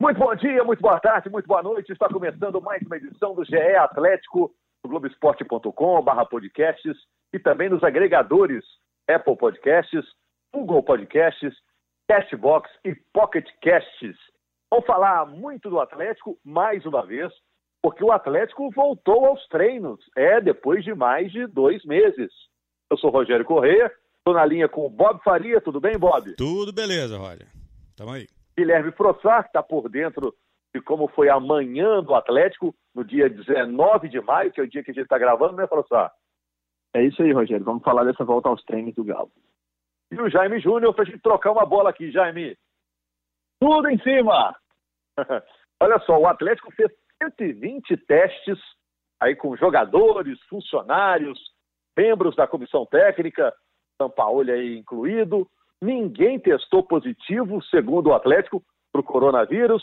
Muito bom dia, muito boa tarde, muito boa noite. Está começando mais uma edição do GE Atlético, do Globoesporte.com, barra podcasts e também nos agregadores Apple Podcasts, Google Podcasts, Castbox e Pocket Casts. Vamos falar muito do Atlético mais uma vez, porque o Atlético voltou aos treinos, é, depois de mais de dois meses. Eu sou Rogério Correia, estou na linha com o Bob Faria. Tudo bem, Bob? Tudo beleza, Roger. Tamo aí. Guilherme Frossar, que está por dentro de como foi amanhã do Atlético, no dia 19 de maio, que é o dia que a gente está gravando, né, Frossar? É isso aí, Rogério. Vamos falar dessa volta aos treinos do Galo. E o Jaime Júnior para a gente trocar uma bola aqui, Jaime. Tudo em cima! Olha só, o Atlético fez 120 testes aí com jogadores, funcionários, membros da comissão técnica, São Paulo aí incluído. Ninguém testou positivo, segundo o Atlético, para o coronavírus.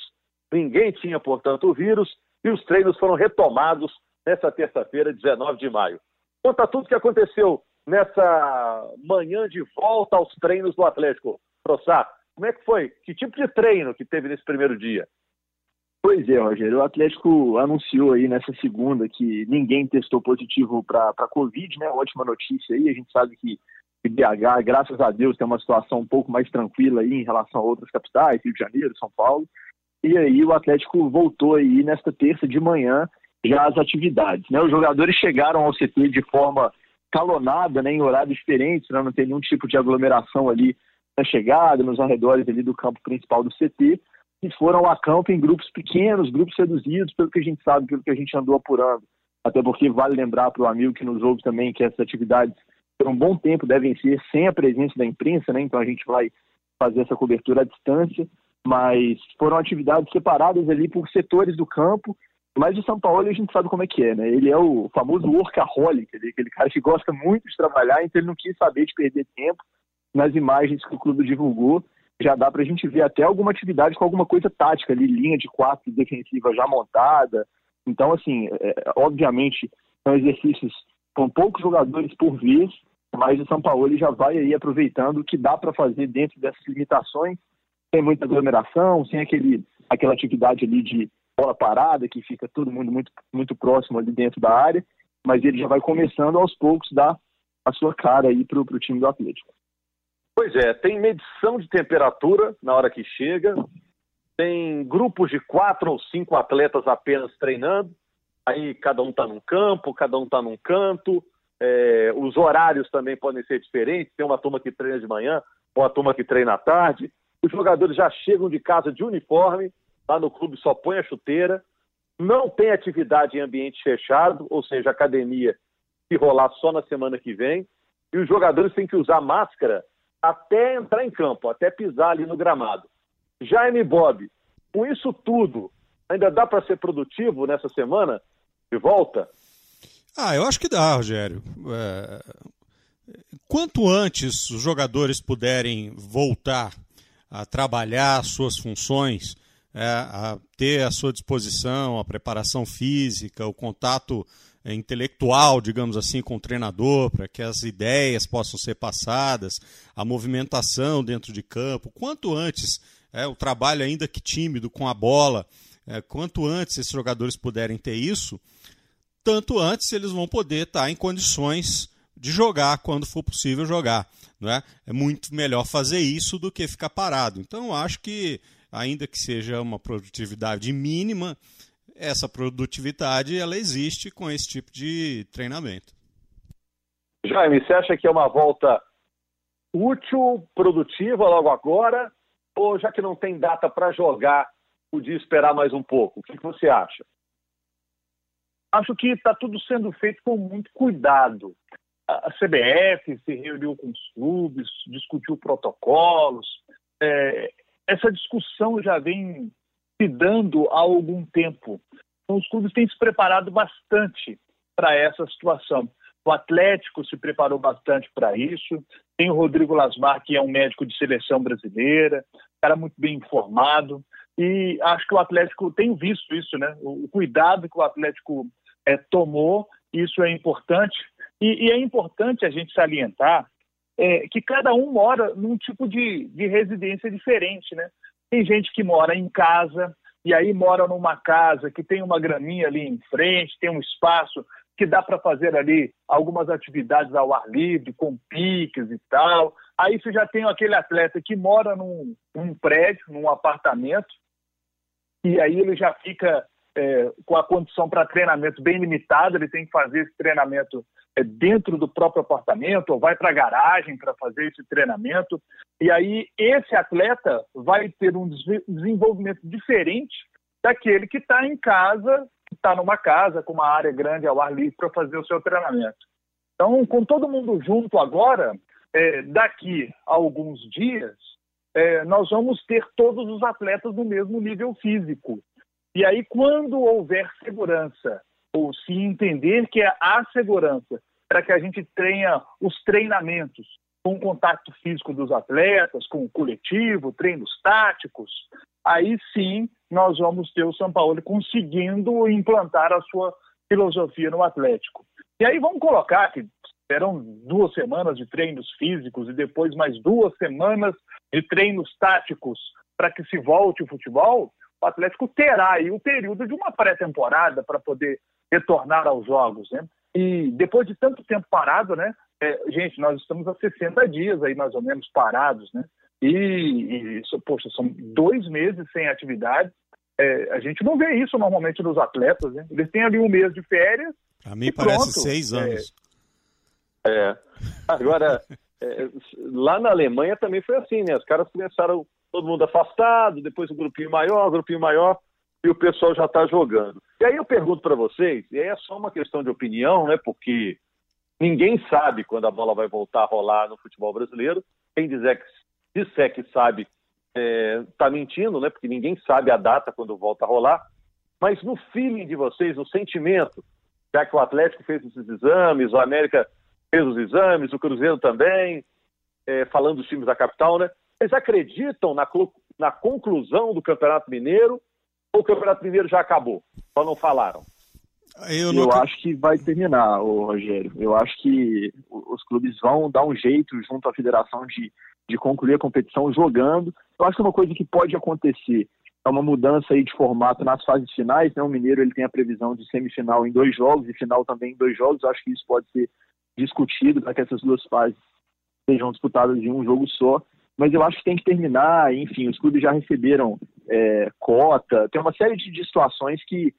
Ninguém tinha, portanto, o vírus. E os treinos foram retomados nessa terça-feira, 19 de maio. Conta tudo o que aconteceu nessa manhã de volta aos treinos do Atlético. Prossá, como é que foi? Que tipo de treino que teve nesse primeiro dia? Pois é, Rogério. O Atlético anunciou aí nessa segunda que ninguém testou positivo para a Covid, né? Ótima notícia aí. A gente sabe que BH, graças a Deus, tem uma situação um pouco mais tranquila aí em relação a outras capitais, Rio de Janeiro, São Paulo. E aí o Atlético voltou aí nesta terça de manhã já às atividades. Né? Os jogadores chegaram ao CT de forma calonada, né, em horários diferentes, para não ter nenhum tipo de aglomeração ali na chegada, nos arredores ali do campo principal do CT, e foram a campo em grupos pequenos, grupos reduzidos, pelo que a gente sabe, pelo que a gente andou apurando. Até porque vale lembrar para o amigo que nos ouve também que essas atividades por um bom tempo devem ser sem a presença da imprensa, né? Então a gente vai fazer essa cobertura à distância, mas foram atividades separadas ali por setores do campo. Mas o São Paulo a gente sabe como é que é, né? Ele é o famoso workaholic, ele, aquele cara que gosta muito de trabalhar, então ele não quis saber de perder tempo nas imagens que o clube divulgou. Já dá para a gente ver até alguma atividade com alguma coisa tática ali, linha de quatro defensiva já montada. Então, assim, é, obviamente, são exercícios com poucos jogadores por vez, mas o São Paulo já vai aí aproveitando o que dá para fazer dentro dessas limitações, sem muita aglomeração, sem aquele, aquela atividade ali de bola parada, que fica todo mundo muito, muito próximo ali dentro da área, mas ele já vai começando aos poucos dar a sua cara aí para o time do Atlético. Pois é, tem medição de temperatura na hora que chega, tem grupos de quatro ou cinco atletas apenas treinando, aí cada um está num campo, cada um está num canto, é, os horários também podem ser diferentes. Tem uma turma que treina de manhã, uma turma que treina à tarde. Os jogadores já chegam de casa de uniforme, lá no clube só põe a chuteira. Não tem atividade em ambiente fechado, ou seja, academia se rolar só na semana que vem. E os jogadores têm que usar máscara até entrar em campo, até pisar ali no gramado. Jaime Bob, com isso tudo, ainda dá para ser produtivo nessa semana de volta? Ah, eu acho que dá, Rogério. É... Quanto antes os jogadores puderem voltar a trabalhar suas funções, é, a ter à sua disposição a preparação física, o contato é, intelectual, digamos assim, com o treinador, para que as ideias possam ser passadas, a movimentação dentro de campo, quanto antes é, o trabalho ainda que tímido com a bola, é, quanto antes esses jogadores puderem ter isso, tanto antes eles vão poder estar em condições de jogar quando for possível jogar. Não é? é muito melhor fazer isso do que ficar parado. Então, acho que, ainda que seja uma produtividade mínima, essa produtividade ela existe com esse tipo de treinamento. Jaime, você acha que é uma volta útil, produtiva logo agora? Ou já que não tem data para jogar, podia esperar mais um pouco? O que, que você acha? Acho que está tudo sendo feito com muito cuidado. A CBF se reuniu com os clubes, discutiu protocolos. É, essa discussão já vem se dando há algum tempo. Então, os clubes têm se preparado bastante para essa situação. O Atlético se preparou bastante para isso. Tem o Rodrigo Lasmar, que é um médico de seleção brasileira, cara muito bem informado. E acho que o Atlético tem visto isso, né? O cuidado que o Atlético é, tomou, isso é importante. E, e, é importante a gente salientar é, que cada um mora num tipo de, de residência diferente, né? Tem gente que mora em casa, e aí mora numa casa que tem uma graminha ali em frente, tem um espaço que dá para fazer ali algumas atividades ao ar livre, com piques e tal. Aí você já tem aquele atleta que mora num, num prédio, num apartamento, e aí ele já fica é, com a condição para treinamento bem limitada, ele tem que fazer esse treinamento é, dentro do próprio apartamento, ou vai para a garagem para fazer esse treinamento. E aí esse atleta vai ter um desenvolvimento diferente daquele que está em casa, está numa casa com uma área grande ao ar livre para fazer o seu treinamento. Então, com todo mundo junto agora, é, daqui a alguns dias, é, nós vamos ter todos os atletas no mesmo nível físico. E aí, quando houver segurança, ou se entender que há segurança para que a gente tenha os treinamentos com o contato físico dos atletas, com o coletivo, treinos táticos, aí sim nós vamos ter o São Paulo conseguindo implantar a sua filosofia no Atlético. E aí vamos colocar que serão duas semanas de treinos físicos e depois mais duas semanas de treinos táticos para que se volte o futebol o Atlético terá aí o período de uma pré-temporada para poder retornar aos jogos, né? E depois de tanto tempo parado, né? É, gente, nós estamos há 60 dias aí mais ou menos parados, né? E, e poxa, são dois meses sem atividade. É, a gente não vê isso normalmente nos atletas, né? Eles têm ali um mês de férias. A mim parece pronto. seis é. anos. É. é. Agora, é, lá na Alemanha também foi assim, né? Os caras começaram todo mundo afastado, depois um grupinho maior, um grupinho maior, e o pessoal já está jogando. E aí eu pergunto para vocês, e aí é só uma questão de opinião, né? Porque ninguém sabe quando a bola vai voltar a rolar no futebol brasileiro. Quem dizer que, disser que sabe está é, mentindo, né? Porque ninguém sabe a data quando volta a rolar. Mas no feeling de vocês, no sentimento, já que o Atlético fez esses exames, o América fez os exames, o Cruzeiro também, é, falando dos times da capital, né? Vocês acreditam na, na conclusão do Campeonato Mineiro ou o Campeonato Mineiro já acabou? Só não falaram. Eu, não... eu, acho que vai terminar, o Rogério. Eu acho que os clubes vão dar um jeito junto à federação de, de concluir a competição jogando. Eu acho que uma coisa que pode acontecer é uma mudança aí de formato nas fases finais. Né? O Mineiro ele tem a previsão de semifinal em dois jogos e final também em dois jogos. Eu acho que isso pode ser discutido para que essas duas fases sejam disputadas em um jogo só mas eu acho que tem que terminar, enfim, os clubes já receberam é, cota, tem uma série de, situações que,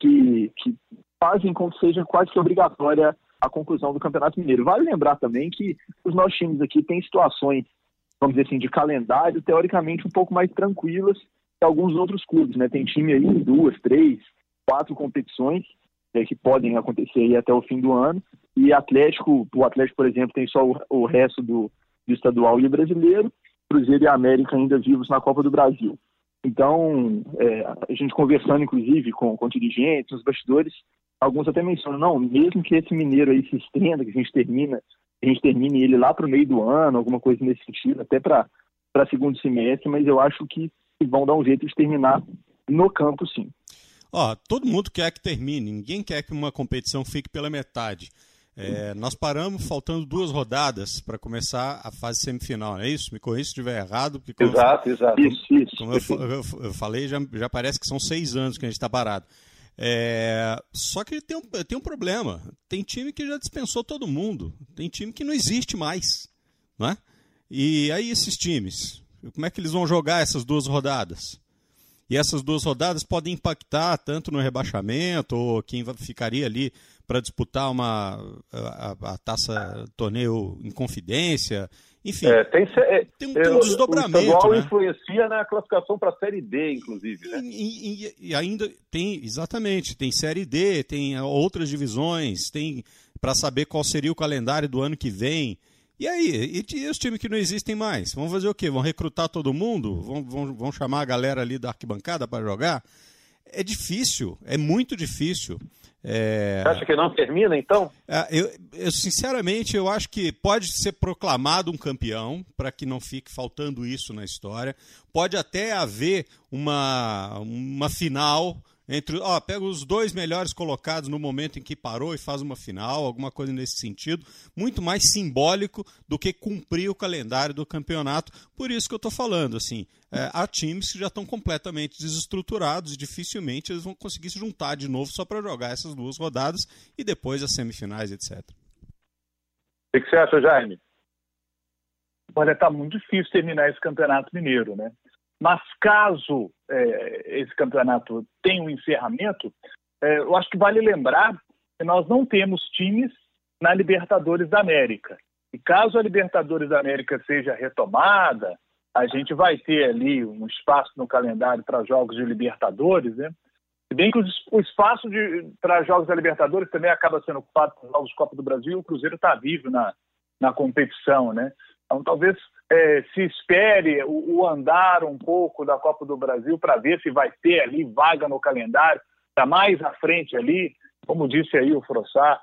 que, que fazem com que seja quase que obrigatória a conclusão do Campeonato Mineiro. Vale lembrar também que os nossos times aqui têm situações, vamos dizer assim, de calendário teoricamente um pouco mais tranquilas que alguns outros clubes, né? Tem time aí em duas, três, quatro competições é, que podem acontecer aí até o fim do ano, e Atlético, o Atlético, por exemplo, tem só o, o resto do, do estadual e brasileiro, Cruzeiro e América ainda vivos na Copa do Brasil. Então, é, a gente conversando, inclusive, com, com dirigentes, os bastidores, alguns até mencionam, não, mesmo que esse mineiro aí se estenda, que a gente termina, a gente termine ele lá para o meio do ano, alguma coisa nesse sentido, até para segundo semestre, mas eu acho que vão dar um jeito de terminar no campo, sim. Ó, todo mundo quer que termine, ninguém quer que uma competição fique pela metade. É, nós paramos faltando duas rodadas para começar a fase semifinal, não é isso? Me corrija se estiver errado. Porque exato, eu, exato. Isso, isso, como eu, eu, falei, já, já parece que são seis anos que a gente está parado. É, só que tem um, tem um problema. Tem time que já dispensou todo mundo. Tem time que não existe mais. Não é? E aí esses times, como é que eles vão jogar essas duas rodadas? E essas duas rodadas podem impactar tanto no rebaixamento ou quem ficaria ali para disputar uma a, a, taça torneio em confidência. Enfim, é, tem, é, tem, um, tem um desdobramento. O né? influencia na classificação para a Série D, inclusive. Né? E, e, e, ainda tem, exatamente, tem Série D, tem outras divisões, tem para saber qual seria o calendário do ano que vem. E aí, e, e os times que não existem mais? Vão fazer o quê? Vão recrutar todo mundo? Vão, vão, vão chamar a galera ali da arquibancada para jogar? É difícil, é muito difícil. É... Você acha que não termina, então? É, eu, eu, sinceramente, eu acho que pode ser proclamado um campeão, para que não fique faltando isso na história. Pode até haver uma, uma final entre, ó, pega os dois melhores colocados no momento em que parou e faz uma final, alguma coisa nesse sentido, muito mais simbólico do que cumprir o calendário do campeonato. Por isso que eu estou falando, assim, é, há times que já estão completamente desestruturados e dificilmente eles vão conseguir se juntar de novo só para jogar essas duas rodadas e depois as semifinais, etc. O que você acha, Jaime? Olha, está muito difícil terminar esse campeonato mineiro, né? Mas caso é, esse campeonato tenha um encerramento, é, eu acho que vale lembrar que nós não temos times na Libertadores da América. E caso a Libertadores da América seja retomada, a gente vai ter ali um espaço no calendário para jogos de Libertadores, né? Se bem que o espaço para jogos da Libertadores também acaba sendo ocupado por de Copa do Brasil, o Cruzeiro está vivo na, na competição, né? Então, talvez é, se espere o, o, andar um pouco da Copa do Brasil para ver se vai ter ali vaga no calendário, está mais à frente ali, como disse aí o Frossá,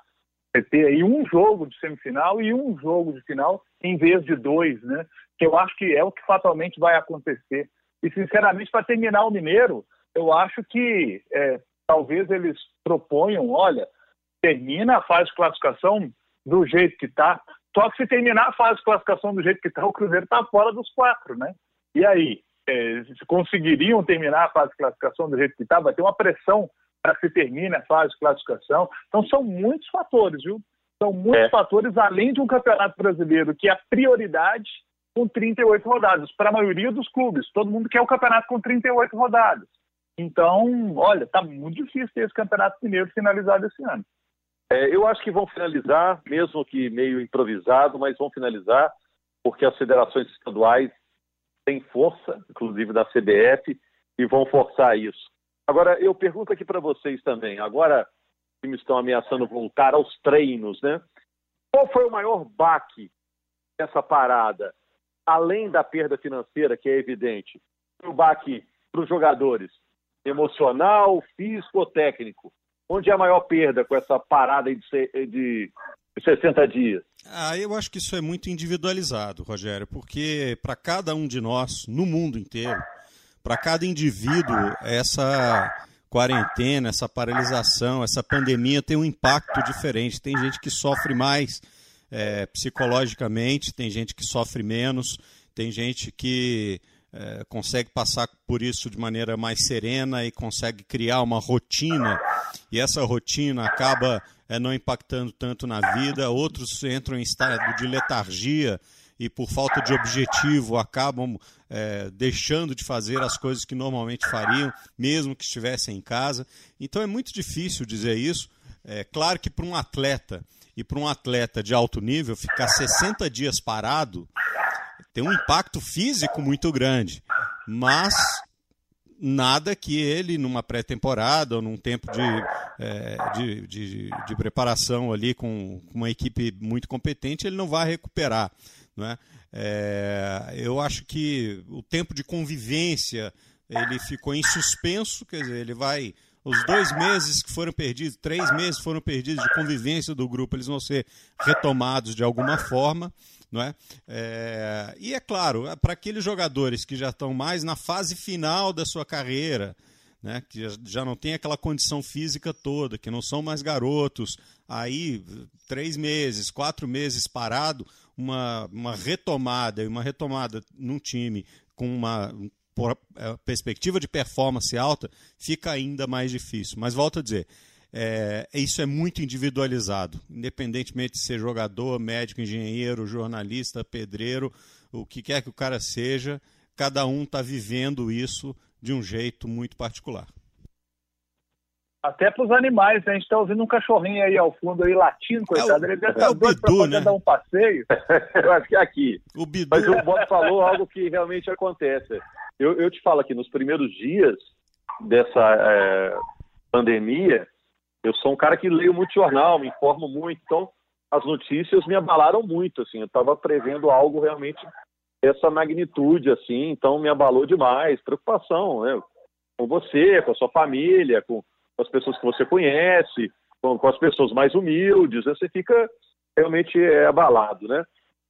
vai ter aí um jogo de semifinal e um jogo de final em vez de dois, né? Que eu acho que é o que fatalmente vai acontecer. E, sinceramente, para terminar o Mineiro, eu acho que é, talvez eles proponham, olha, termina a fase de classificação do jeito que está, só que se terminar a fase de classificação do jeito que está, o Cruzeiro está fora dos quatro, né? E aí, é, se conseguiriam terminar a fase de classificação do jeito que está, vai ter uma pressão para que se termine a fase de classificação. Então são muitos fatores, viu? São muitos é. fatores, além de um campeonato brasileiro que é a prioridade com 38 rodadas, para a maioria dos clubes. Todo mundo quer o campeonato com 38 rodadas. Então, olha, está muito difícil ter esse campeonato mineiro finalizado esse ano. É, eu acho que vão finalizar, mesmo que meio improvisado, mas vão finalizar, porque as federações estaduais têm força, inclusive da CBF, e vão forçar isso. Agora, eu pergunto aqui para vocês também. Agora, os times estão ameaçando voltar aos treinos, né? Qual foi o maior baque dessa parada? Além da perda financeira, que é evidente, o baque para os jogadores, emocional, físico ou técnico? Onde é a maior perda com essa parada de, de 60 dias? Ah, eu acho que isso é muito individualizado, Rogério, porque para cada um de nós, no mundo inteiro, para cada indivíduo, essa quarentena, essa paralisação, essa pandemia tem um impacto diferente. Tem gente que sofre mais é, psicologicamente, tem gente que sofre menos, tem gente que é, consegue passar por isso de maneira mais serena e consegue criar uma rotina, e essa rotina acaba é, não impactando tanto na vida. Outros entram em estado de letargia e, por falta de objetivo, acabam é, deixando de fazer as coisas que normalmente fariam, mesmo que estivessem em casa. Então é muito difícil dizer isso. É claro que para um atleta e para um atleta de alto nível ficar 60 dias parado tem um impacto físico muito grande, mas nada que ele, numa pré-temporada ou num tempo de, é, de, de, de, preparação ali com, com, uma equipe muito competente, ele não vai recuperar. Não é? É, eu acho que o tempo de convivência ele ficou em suspenso, quer dizer, ele vai os dois meses que foram perdidos, três meses foram perdidos de convivência do grupo, eles vão ser retomados de alguma forma. Não é? é e é claro, é para aqueles jogadores que já estão mais na fase final da sua carreira, né, que já não tem aquela condição física toda, que não são mais garotos, aí três meses, quatro meses parado, uma, uma retomada, uma retomada num time com uma é, perspectiva de performance alta, fica ainda mais difícil. Mas volto a dizer, é, isso é muito individualizado, independentemente de ser jogador, médico, engenheiro, jornalista, pedreiro, o que quer que o cara seja, cada um está vivendo isso de um jeito muito particular. Até para os animais, né? a gente está ouvindo um cachorrinho aí ao fundo aí latindo, coitado. É o, ele deve é estar doido para né? dar um passeio. Eu acho que é aqui. O Bidu... Mas o Bob falou algo que realmente acontece. Eu, eu te falo aqui, nos primeiros dias dessa é, pandemia, eu sou um cara que leio muito jornal, me informo muito, então as notícias me abalaram muito, assim, eu estava prevendo algo realmente essa magnitude, assim, então me abalou demais, preocupação, né, com você, com a sua família, com, as pessoas que você conhece, com, com as pessoas mais humildes, né, você fica realmente é, abalado, né.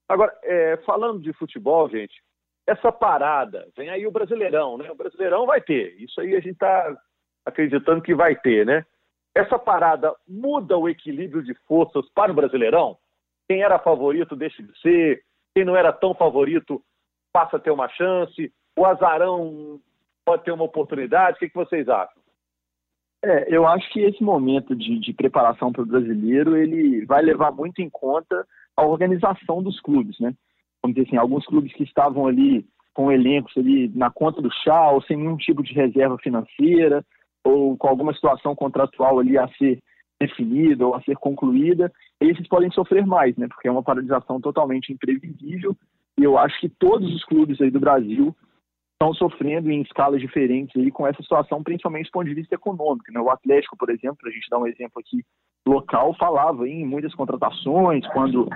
Agora, é, falando de futebol, gente, essa parada, vem aí o Brasileirão, né, o Brasileirão vai ter, isso aí a gente está acreditando que vai ter, né? Essa parada muda o equilíbrio de forças para o Brasileirão? Quem era favorito deixa de ser, quem não era tão favorito passa a ter uma chance, o azarão pode ter uma oportunidade. O que, que vocês acham? É, eu acho que esse momento de, de preparação para o brasileiro ele vai levar muito em conta a organização dos clubes, né? Vamos dizer assim, alguns clubes que estavam ali com elencos ali na conta do chá, ou sem nenhum tipo de reserva financeira, ou com alguma situação contratual ali a ser definida ou a ser concluída, esses podem sofrer mais, né? Porque é uma paralisação totalmente imprevisível. E eu acho que todos os clubes aí do Brasil estão sofrendo em escalas diferentes aí com essa situação, principalmente do ponto de vista econômico. Né? O Atlético, por exemplo, a gente dá um exemplo aqui local, falava em muitas contratações quando,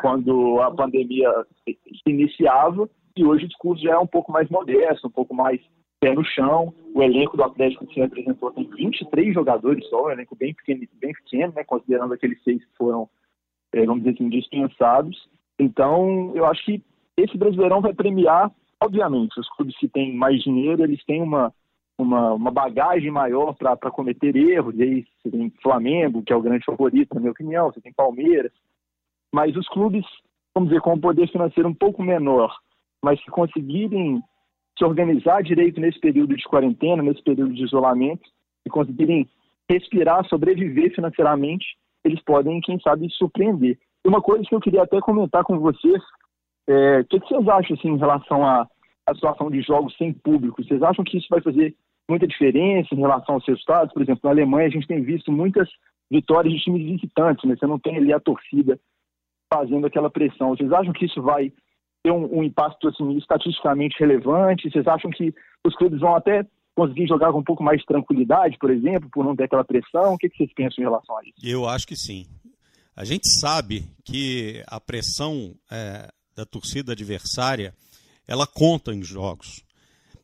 quando a pandemia se iniciava, e hoje o discurso já é um pouco mais modesto, um pouco mais pé no chão. O elenco do Atlético que se apresentou tem 23 jogadores só, um elenco bem pequeno, bem pequeno né, considerando aqueles seis que foram, eh, vamos dizer assim, dispensados. Então, eu acho que esse Brasileirão vai premiar Obviamente, os clubes que têm mais dinheiro, eles têm uma, uma, uma bagagem maior para cometer erros. E aí você tem Flamengo, que é o grande favorito, na minha opinião, você tem Palmeiras. Mas os clubes, vamos dizer, com um poder financeiro um pouco menor, mas que conseguirem se organizar direito nesse período de quarentena, nesse período de isolamento, e conseguirem respirar, sobreviver financeiramente, eles podem, quem sabe, surpreender. E uma coisa que eu queria até comentar com vocês, é, o que, que, vocês acham assim, em relação à, à situação de jogos sem público? Vocês acham que isso vai fazer muita diferença em relação aos resultados? Por exemplo, na Alemanha a gente tem visto muitas vitórias de times visitantes, né? Você não tem ali a torcida fazendo aquela pressão. Vocês acham que isso vai ter um, um impacto assim, estatisticamente relevante? Vocês acham que os clubes vão até conseguir jogar com um pouco mais de tranquilidade, por exemplo, por não ter aquela pressão? O que, que vocês pensam em relação a isso? Eu acho que sim. A gente sabe que a pressão é, da torcida adversária, ela conta em jogos.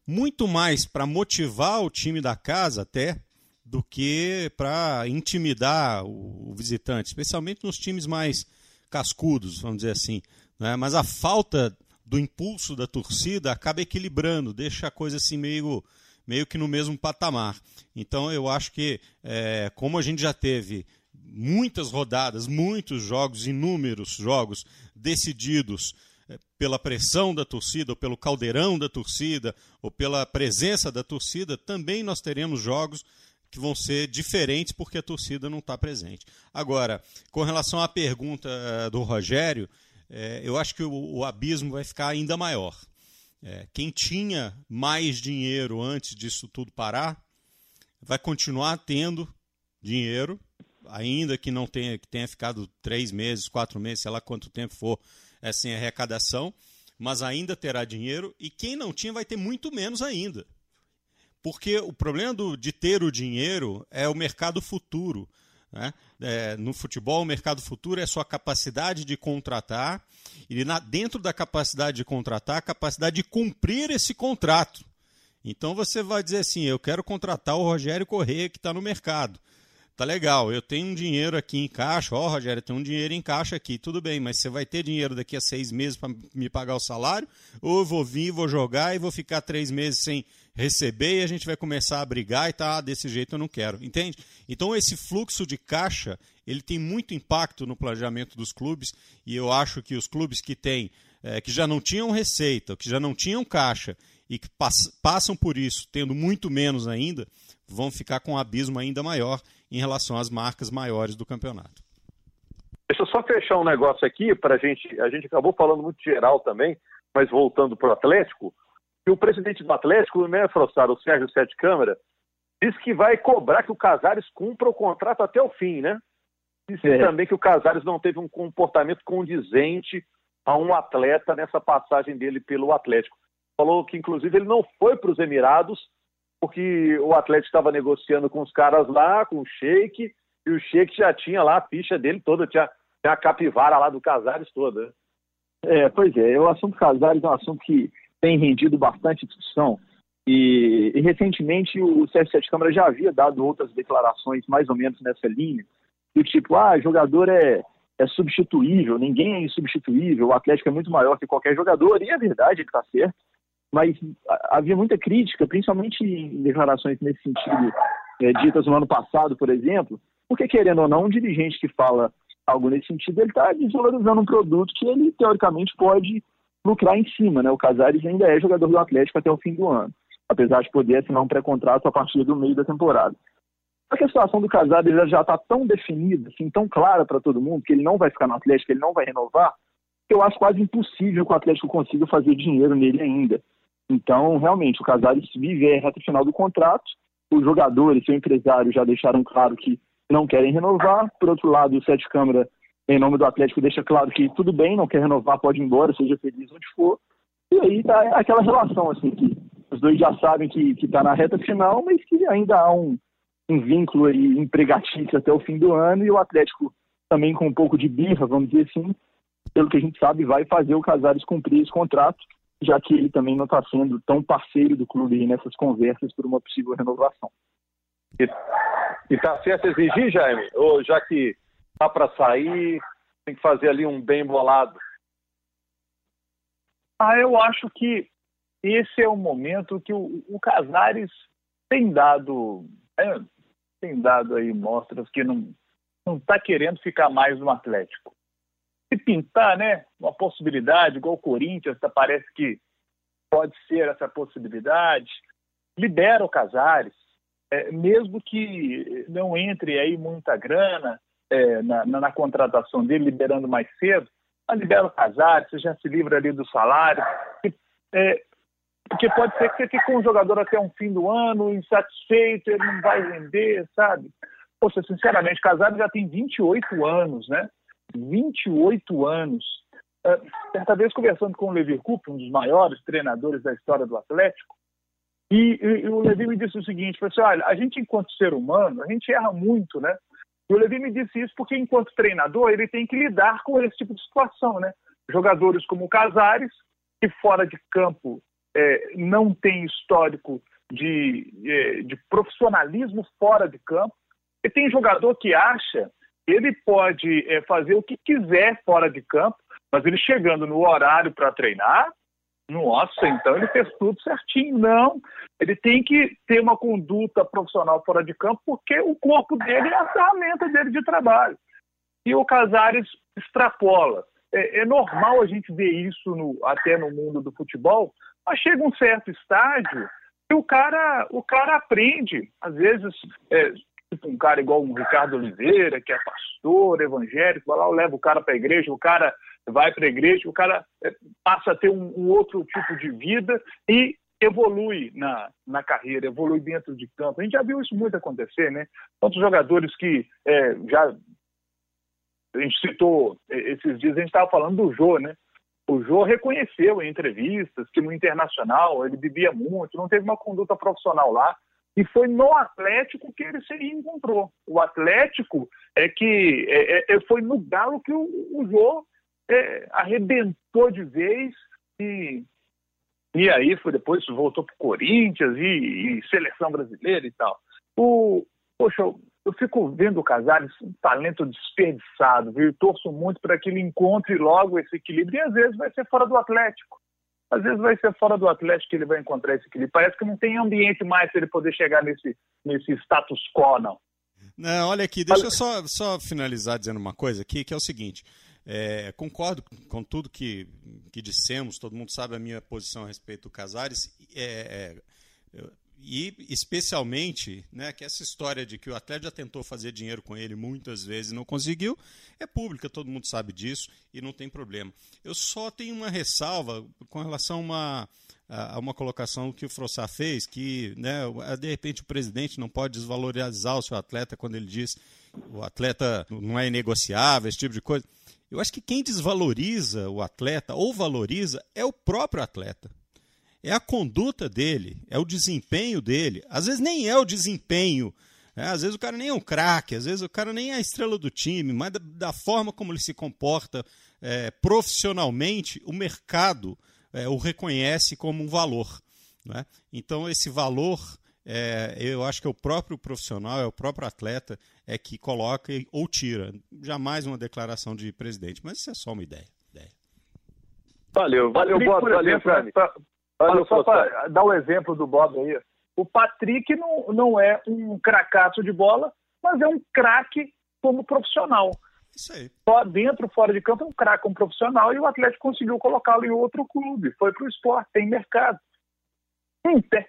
Muito mais para motivar o time da casa até do que para intimidar o, visitante, especialmente nos times mais cascudos, vamos dizer assim. Né? Mas a falta do impulso da torcida acaba equilibrando, deixa a coisa assim meio, meio que no mesmo patamar. Então eu acho que, é, como a gente já teve muitas rodadas, muitos jogos, inúmeros jogos decididos é, pela pressão da torcida, ou pelo caldeirão da torcida, ou pela presença da torcida, também nós teremos jogos que vão ser diferentes porque a torcida não está presente. Agora, com relação à pergunta é, do Rogério, é, eu acho que o, o, abismo vai ficar ainda maior. É, quem tinha mais dinheiro antes disso tudo parar, vai continuar tendo dinheiro ainda que não tenha, que tenha ficado três meses, quatro meses, sei lá quanto tempo for, é, sem arrecadação, mas ainda terá dinheiro, e quem não tinha vai ter muito menos ainda. Porque o problema do, de ter o dinheiro é o mercado futuro. Né? É, no futebol, o mercado futuro é sua capacidade de contratar, e na, dentro da capacidade de contratar, a capacidade de cumprir esse contrato. Então você vai dizer assim: eu quero contratar o Rogério Corrêa que está no mercado tá legal, eu tenho um dinheiro aqui em caixa, ó, oh, Rogério, tem um dinheiro em caixa aqui, tudo bem, mas você vai ter dinheiro daqui a seis meses para me pagar o salário? Ou eu vou vir, vou jogar e vou ficar três meses sem receber e a gente vai começar a brigar e tá, ah, desse jeito eu não quero, entende? Então esse fluxo de caixa, ele tem muito impacto no planejamento dos clubes e eu acho que os clubes que têm, é, que já não tinham receita, que já não tinham caixa e que pass passam por isso, tendo muito menos ainda, vão ficar com um abismo ainda maior em relação às marcas maiores do campeonato. Deixa eu só fechar um negócio aqui para a gente. A gente acabou falando muito geral também, mas voltando para o Atlético, que o presidente do Atlético, né, Frossaro, o Sérgio Sete Câmara, disse que vai cobrar que o Casares cumpra o contrato até o fim, né? Disse é. também que o Casares não teve um comportamento condizente a um atleta nessa passagem dele pelo Atlético. Falou que, inclusive, ele não foi para os Emirados porque o Atlético estava negociando com os caras lá, com o Sheik, e o Sheik já tinha lá a ficha dele toda, tinha, tinha a capivara lá do Casares toda. É, pois é, o assunto Casares é um assunto que tem rendido bastante discussão. E, e recentemente o CF7 Câmara já havia dado outras declarações mais ou menos nessa linha, do tipo, ah, jogador é, é substituível, ninguém é insubstituível, o Atlético é muito maior que qualquer jogador, e é verdade, ele está certo mas havia muita crítica, principalmente em declarações nesse sentido é, ditas no ano passado, por exemplo, porque, querendo ou não, um dirigente que fala algo nesse sentido, ele está desvalorizando um produto que ele, teoricamente, pode lucrar em cima. Né? O Casares ainda é jogador do Atlético até o fim do ano, apesar de poder assinar um pré-contrato a partir do meio da temporada. Só que a situação do Casares já está tão definida, assim, tão clara para todo mundo, que ele não vai ficar no Atlético, ele não vai renovar, que eu acho quase impossível que o Atlético consiga fazer dinheiro nele ainda. Então, realmente, o Casares vive a reta final do contrato, os jogadores, seu empresário já deixaram claro que não querem renovar. Por outro lado, o Sete Câmara, em nome do Atlético, deixa claro que tudo bem, não quer renovar, pode ir embora, seja feliz onde for. E aí tá aquela relação, assim, que os dois já sabem que está na reta final, mas que ainda há um, um vínculo aí empregatício até o fim do ano, e o Atlético também com um pouco de birra, vamos dizer assim, pelo que a gente sabe, vai fazer o Casares cumprir esse contrato, já que ele também não está sendo tão parceiro do clube nessas conversas por uma possível renovação. E, está certo exigir, Jaime? Ou já que tá para sair, tem que fazer ali um bem bolado? Ah, eu acho que esse é o momento que o, o Casares tem dado, é, tem dado aí mostras que não não está querendo ficar mais no Atlético. Se pintar, né, uma possibilidade, igual o Corinthians, tá, parece que pode ser essa possibilidade, libera o Casares, é, mesmo que não entre aí muita grana é, na, na, na, contratação dele, liberando mais cedo, mas libera o Casares, você já se livra ali do salário, e, é, porque pode ser que você fique com um jogador até um fim do ano, insatisfeito, ele não vai render, sabe? Poxa, sinceramente, Casares já tem 28 anos, né? 28 anos. Uh, certa vez, conversando com o Levi Coupe, um dos maiores treinadores da história do Atlético, e, e, e, o Levi me disse o seguinte, falou assim, olha, a gente enquanto ser humano, a gente erra muito, né? E o Levi me disse isso porque enquanto treinador, ele tem que lidar com esse tipo de situação, né? Jogadores como o Casares, que fora de campo é, não tem histórico de, de, de profissionalismo fora de campo, e tem jogador que acha ele pode é, fazer o que quiser fora de campo, mas ele chegando no horário para treinar, nossa, então ele fez tudo certinho. Não, ele tem que ter uma conduta profissional fora de campo, porque o corpo dele é a ferramenta dele de trabalho. E o Casares extrapola. É, é normal a gente ver isso no, até no mundo do futebol, mas chega um certo estágio que o cara, o cara aprende. Às vezes, é, tipo um cara igual o Ricardo Oliveira, que é pastor evangélico, vai lá, leva o cara para a igreja, o cara vai para a igreja, o cara é, passa a ter um, um, outro tipo de vida e evolui na, na carreira, evolui dentro de campo. A gente já viu isso muito acontecer, né? Quantos jogadores que é, já. A gente citou esses dias, a gente estava falando do Jô, né? O Jô reconheceu em entrevistas que no internacional ele bebia muito, não teve uma conduta profissional lá. E foi no Atlético que ele se encontrou. O Atlético é que é, é, é, foi no Galo que o, o Jô é, arrebentou de vez e, e aí foi depois voltou para o Corinthians e, e, seleção brasileira e tal. O, poxa, eu, eu fico vendo o Casares um talento desperdiçado, viu? Eu torço muito para que ele encontre logo esse equilíbrio e às vezes vai ser fora do Atlético às vezes vai ser fora do Atlético que ele vai encontrar esse equilíbrio. Parece que não tem ambiente mais para ele poder chegar nesse, nesse status quo, não. Não, olha aqui, deixa eu só, só finalizar dizendo uma coisa aqui, que é o seguinte. É, concordo com tudo que, que dissemos, todo mundo sabe a minha posição a respeito do Casares. É, é, e especialmente né, que essa história de que o atleta já tentou fazer dinheiro com ele muitas vezes e não conseguiu, é pública, todo mundo sabe disso e não tem problema. Eu só tenho uma ressalva com relação a uma, a uma colocação que o Frossá fez, que né, de repente o presidente não pode desvalorizar o seu atleta quando ele diz o atleta não é negociável, esse tipo de coisa. Eu acho que quem desvaloriza o atleta ou valoriza é o próprio atleta é a conduta dele, é o desempenho dele. Às vezes nem é o desempenho. Né? Às vezes o cara nem é um craque, às vezes o cara nem é a estrela do time, mas da, da forma como ele se comporta é, profissionalmente, o mercado é, o reconhece como um valor. Né? Então, esse valor, é, eu acho que é o próprio profissional, é o próprio atleta é que coloca ou tira. Jamais uma declaração de presidente, mas isso é só uma ideia. ideia. Valeu, valeu, Bob, valeu, Fred. Olha, só para dar o um exemplo do Bob aí, O Patrick não, não é um cracaço de bola, mas é um craque como profissional. Isso aí. Só dentro, fora de campo, é um craque como profissional e o Atlético conseguiu colocá-lo em outro clube. Foi para o esporte, tem mercado. Inter.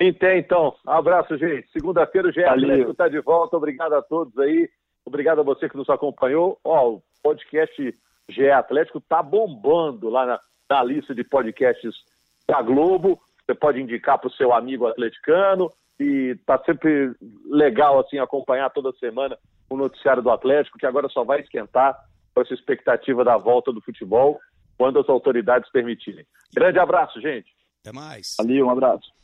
Inter, então. Abraço, gente. Segunda-feira o GE Atlético está de volta. Obrigado a todos aí. Obrigado a você que nos acompanhou. Ó, o podcast GE Atlético está bombando lá na, na lista de podcasts da Globo. Você pode indicar para o seu amigo atleticano e tá sempre legal assim acompanhar toda semana o noticiário do Atlético, que agora só vai esquentar com essa expectativa da volta do futebol quando as autoridades permitirem. Grande abraço, gente. Até mais. Valeu, um abraço.